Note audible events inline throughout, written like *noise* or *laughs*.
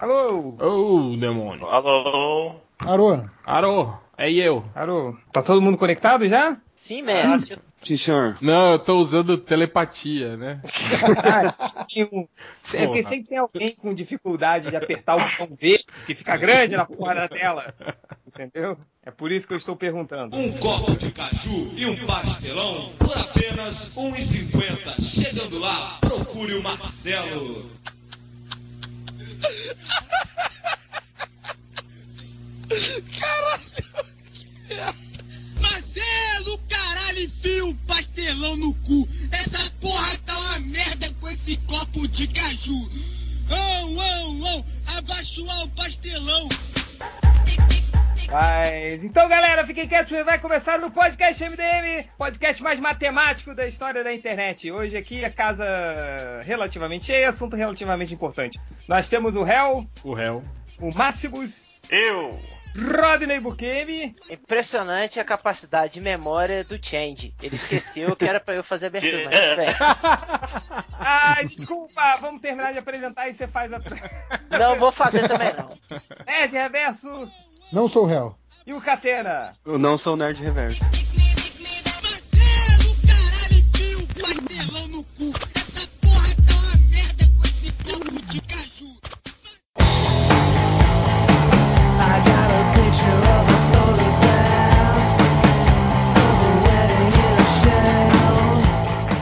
Alô? Ô, demônio. Alô? Arô. Arô, é eu. Alô? Tá todo mundo conectado já? Sim, mestre. Sim, senhor. Não, eu tô usando telepatia, né? *laughs* É porque sempre tem alguém com dificuldade de apertar o botão verde, que fica grande na porra da tela. Entendeu? É por isso que eu estou perguntando. Um copo de caju e um pastelão por apenas R$ 1,50. Chegando lá, procure o. Marcelo, então, galera, fiquem quietos, vai começar no podcast MDM, podcast mais matemático da história da internet. Hoje aqui a casa relativamente cheia, assunto relativamente importante. Nós temos o Hell, O réu. o Máximos, Eu! Rodney Bukemi, Impressionante a capacidade de memória do Change. Ele esqueceu que era pra eu fazer a abertura, mas. *laughs* Ah, desculpa, vamos terminar de apresentar e você faz a. Não vou fazer também não. Nerd Reverso Não sou réu. E o Catena. Eu não sou nerd reverso.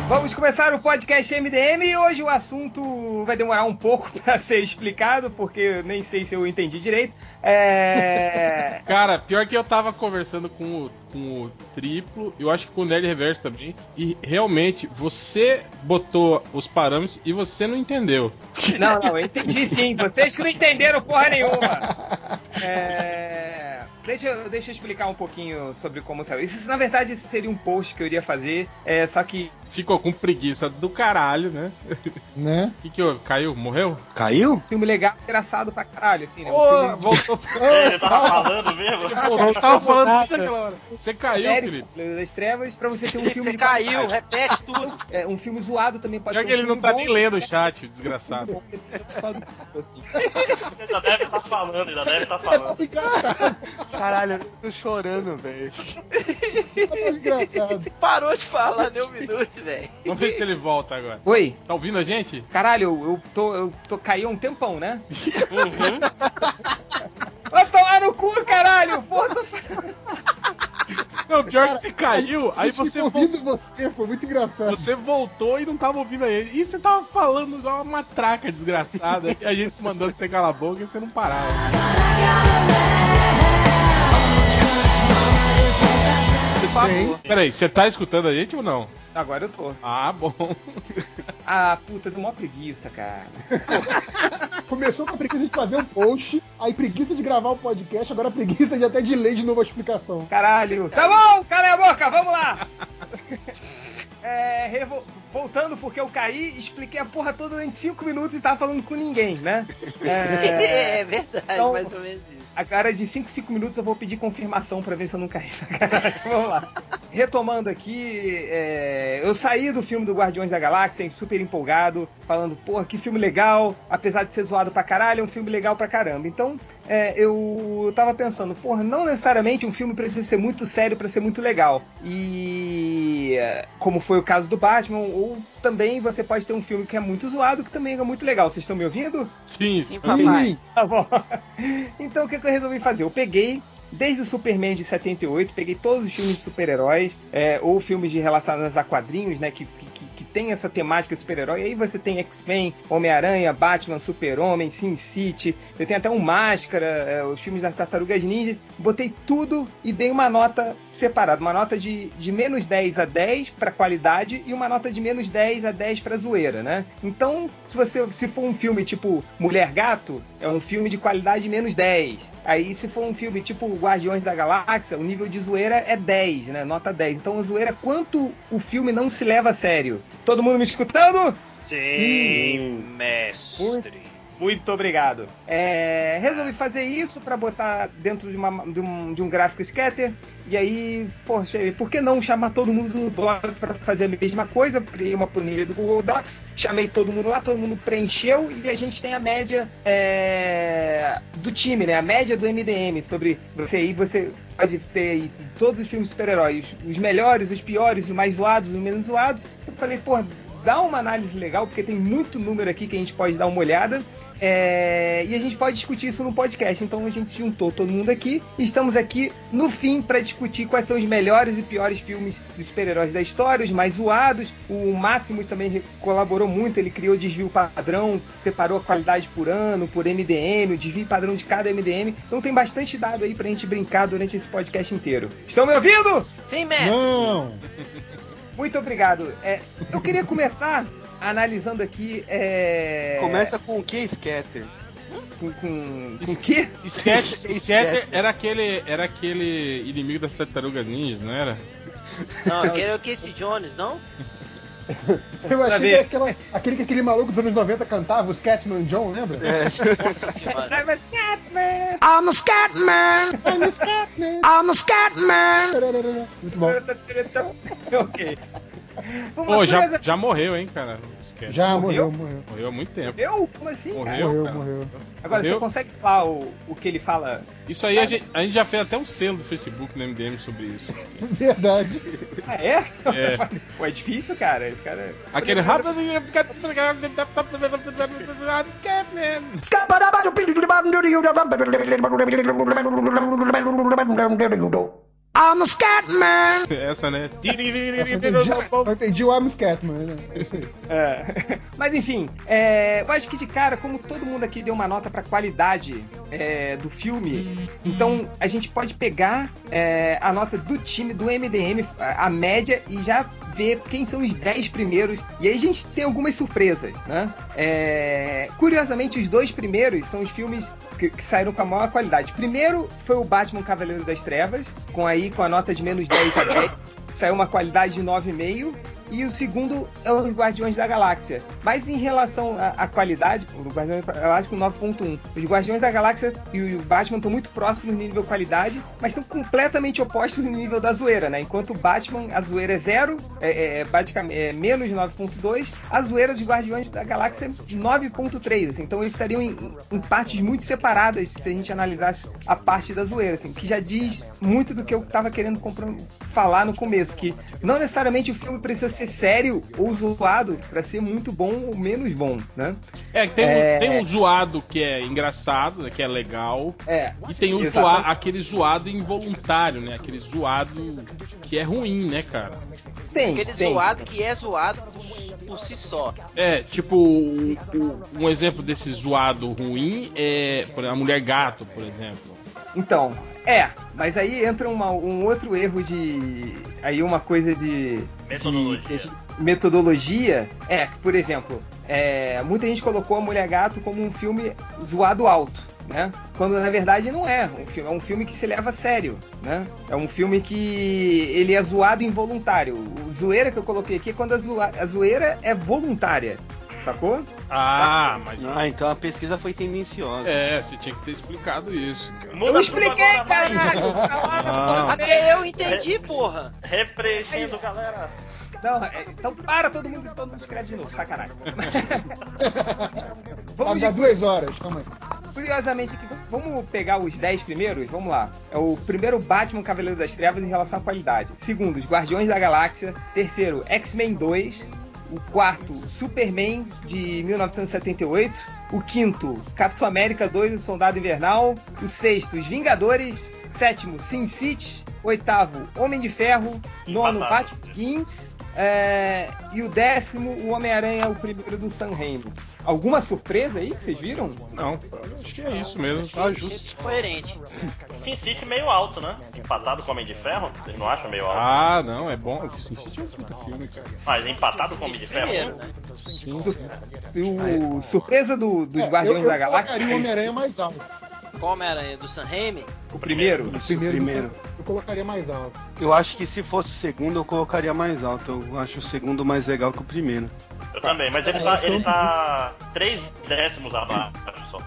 Vamos começar o podcast MDM e hoje o assunto vai demorar um pouco *laughs* para ser explicado, porque eu nem sei se eu entendi direito. É. *laughs* Cara, pior que eu tava conversando com o, com o triplo, eu acho que com o Nerd Reverso também, e realmente você botou os parâmetros e você não entendeu. Não, não, eu entendi sim. Vocês que não entenderam porra nenhuma. *laughs* É, Deixa, eu- deixa eu explicar um pouquinho sobre como saiu. Isso, na verdade, esse seria um post que eu iria fazer, é, só que. Ficou com preguiça do caralho, né? Né? O *laughs* que, que houve? Caiu? Morreu? Caiu? Filme legal, engraçado pra caralho, assim, né? Ô, filme voltou. *laughs* Ele tava falando mesmo? Pô, eu tava falando isso naquela hora. Você caiu, sério, Felipe. Das Trevas, pra você ter um filme você *laughs* caiu, qualidade. repete tudo. É, um filme zoado também pode Pior ser que um ele não tá bom, nem lendo o chat, desgraçado. Só do assim. Ele já deve estar falando, ele já deve estar falando. Caralho, eu tô chorando, velho. Tá engraçado. Parou de falar nem um minuto, velho. Vamos ver se ele volta agora. Oi, Tá ouvindo a gente? caralho, eu, eu tô, eu tô caiu há um tempão, né? Uhum. Vai tomar no cu, caralho! Porra, tô... Não, pior que você caiu, aí você, vo- ouvindo você, foi muito engraçado. você voltou e não tava ouvindo ele. E você tava falando igual uma matraca desgraçada. e a gente mandando você calar a boca e você não parava. Favor. Peraí, você tá escutando a gente ou não? Agora eu tô. Ah, bom. *laughs* Ah, puta, deu mó preguiça, cara. *laughs* Começou com a preguiça de fazer um post, aí preguiça de gravar o podcast, agora preguiça de até de ler de novo a explicação. Caralho. Tá bom, cala a boca, vamos lá! *laughs* É, revo- Voltando porque eu caí, expliquei a porra toda durante 5 minutos e tava falando com ninguém, né? É, É verdade, Então- mais ou menos isso. Agora de 5 5 minutos eu vou pedir confirmação pra ver se eu não caí. Sacanagem, *laughs* vamos lá. Retomando aqui, é, eu saí do filme do Guardiões da Galáxia super empolgado, falando, porra, que filme legal, apesar de ser zoado pra caralho, é um filme legal pra caramba. Então, é, eu tava pensando, porra, não necessariamente um filme precisa ser muito sério pra ser muito legal. E como foi o caso do Batman, ou também você pode ter um filme que é muito zoado, que também é muito legal. Vocês estão me ouvindo? Sim, Sim, papai. Ih, Tá bom. *laughs* Então o que, que eu resolvi fazer? Eu peguei. Desde o Superman de 78, peguei todos os filmes de super-heróis, é, ou filmes de relacionados a quadrinhos, né? Que, que, tem essa temática de super-herói. Aí você tem X-Men, Homem-Aranha, Batman, Super-Homem, Sin City. Você tem até um Máscara, é, os filmes das Tartarugas Ninjas. Botei tudo e dei uma nota separada. Uma nota de, de menos 10 a 10 para qualidade e uma nota de menos 10 a 10 para zoeira, né? Então, se você se for um filme tipo Mulher Gato, é um filme de qualidade menos 10. Aí, se for um filme tipo Guardiões da Galáxia, o nível de zoeira é 10, né? Nota 10. Então, a zoeira é quanto o filme não se leva a sério. Todo mundo me escutando? Sim, mestre. Muito obrigado. É, resolvi fazer isso pra botar dentro de, uma- de um, de um gráfico scatter. E aí, poxa, por que não chamar todo mundo do blog pra fazer a mesma coisa? Criei uma planilha do Google Docs, chamei todo mundo lá, todo mundo preencheu e a gente tem a média é, do time, né? A média do MDM sobre você aí, você pode ter todos os filmes super-heróis, os melhores, os piores, os mais zoados, os menos zoados. Eu falei, pô, dá uma análise legal, porque tem muito número aqui que a gente pode dar uma olhada. É, e a gente pode discutir isso no podcast. Então a gente se juntou todo mundo aqui e estamos aqui no fim para discutir quais são os melhores e piores filmes de super-heróis da história, os mais zoados. O Máximos também colaborou muito, ele criou o desvio padrão, separou a qualidade por ano, por MDM, o desvio padrão de cada MDM. Então tem bastante dado aí pra gente brincar durante esse podcast inteiro. Estão me ouvindo? Sim, mestre. Não! Muito obrigado. É, eu queria começar analisando aqui. É... Começa com o que, Scatter? com, com, com o quê? *laughs* Scatter, Scatter era aquele, era aquele inimigo das tartarugas ninjas, não era? Não, aquele é o Casey Jones, não? *laughs* Eu achei que aquela, aquele que aquele maluco dos anos 90 cantava, o Scatman John, lembra? Nossa senhora. I'm a Scatman! I'm a scat man. I'm a Scatman! I'm a scat man. Muito bom. ok. Pô, já, já morreu, hein, cara? Scatter. Já Morreu? morreu, morreu. Morreu há muito tempo. Morreu? Como assim? cara? Morreu, Morreu, morreu. Agora, Morreu? você consegue falar o, o que ele fala? Isso aí a gente, a gente já fez até um selo do Facebook no MDM sobre isso. *laughs* Verdade. Ah, é? É. Pô, é difícil, cara. Esse cara. Aquele I'm a scat man. *laughs* Essa, né? Eu entendi, eu entendi o I'm Scatman, né? É isso aí. É. *laughs* Mas enfim, é, eu acho que de cara, como todo mundo aqui deu uma nota pra qualidade é, do filme, então a gente pode pegar é, a nota do time, do MDM, a, a média, e já ver quem são os 10 primeiros. E aí a gente tem algumas surpresas, né? É, curiosamente, os dois primeiros são os filmes que, que saíram com a maior qualidade. Primeiro foi o Batman Cavaleiro das Trevas, com aí com a nota de menos 10 a 10. Saiu uma qualidade de 9,5. E o segundo é os Guardiões da Galáxia. Mas em relação à, qualidade, o Guardiões da Galáxia com 9.1. Os Guardiões da Galáxia e o Batman estão muito próximos no nível qualidade, mas estão completamente opostos no nível da zoeira, né? Enquanto o Batman, a zoeira é zero, é, é, basicamente é menos 9.2, a zoeira dos Guardiões da Galáxia é 9.3, assim. Então eles estariam em, em partes muito separadas se a gente analisasse a parte da zoeira, assim, que já diz muito do que eu tava querendo falar no começo, que não necessariamente o filme precisa ser sério ou zoado pra ser muito bom ou menos bom, né? É, tem, É. Um, tem um zoado que é engraçado, né, que é legal. É. E tem zoa, aquele zoado involuntário, né? Aquele zoado que é ruim, né, cara? Tem, Aquele tem. zoado que é zoado por, por si só. É, tipo, o- o- um exemplo desse zoado ruim é por exemplo, a mulher gato, por exemplo. Então, é, mas aí entra uma- um outro erro de. Aí uma coisa de. Metodologia. de metodologia. É, que, por exemplo, é, muita gente colocou a Mulher Gato como um filme zoado alto. Né? Quando na verdade não é um filme, é um filme que se leva a sério, né? É um filme que ele é zoado involuntário. O zoeira que eu coloquei aqui é quando a, zoa- a zoeira é voluntária, sacou? Ah, mas. Ah, então a pesquisa foi tendenciosa. É, você tinha que ter explicado isso. cara. Muda eu expliquei, agora, vai. caralho! *laughs* Ah. Até eu entendi, porra. Repreendido, galera. Não, é, então para todo mundo, todo mundo escreve de novo, sacanagem. *laughs* Vamos dar de, duas horas, calma aí. curiosamente aqui, vamos pegar os 10 primeiros? Vamos lá. É o primeiro Batman Cavaleiro das Trevas em relação à qualidade. Segundo, os Guardiões da Galáxia. Terceiro, X-Men 2. O quarto, Superman de 1978. O quinto, Capitão América 2, o Soldado Invernal. O sexto, Os Vingadores. Sétimo, Sin City. Oitavo, Homem de Ferro. Nono. Batman Begins. É, e o décimo, o Homem-Aranha, o primeiro do Sam Raimi. Alguma surpresa aí que vocês viram? Não, acho que é isso mesmo, tá justo. Coerente. Sin City meio alto, né? Empatado com Homem de Ferro? Vocês não acham meio alto? Ah, não, é bom. O Sin City é um puta filme, cara. Mas empatado com Homem de Ferro? Primeiro, né? Su- o surpresa do- dos É, Guardiões eu, da eu Galáxia. colocaria o Homem-Aranha mais alto. Qual Homem-Aranha? Do Sam Raimi? O primeiro. O primeiro, primeiro. Eu colocaria mais alto. Eu acho que se fosse o segundo, eu colocaria mais alto. Eu acho o segundo mais legal que o primeiro. Eu também, mas ele É, tá, eu ele tá três décimos abaixo só.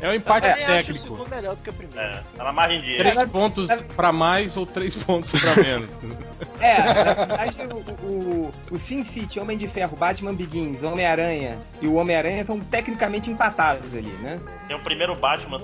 É um Eu empate também acho o técnico. segundo melhor do que o primeiro. É, tá na margem de. Três na- pontos na- pra mais ou três pontos pra menos. É, na verdade, o, o, o Sin City, Homem de Ferro, Batman Begins, Homem-Aranha e o Homem-Aranha estão tecnicamente empatados ali, né? Tem o primeiro Batman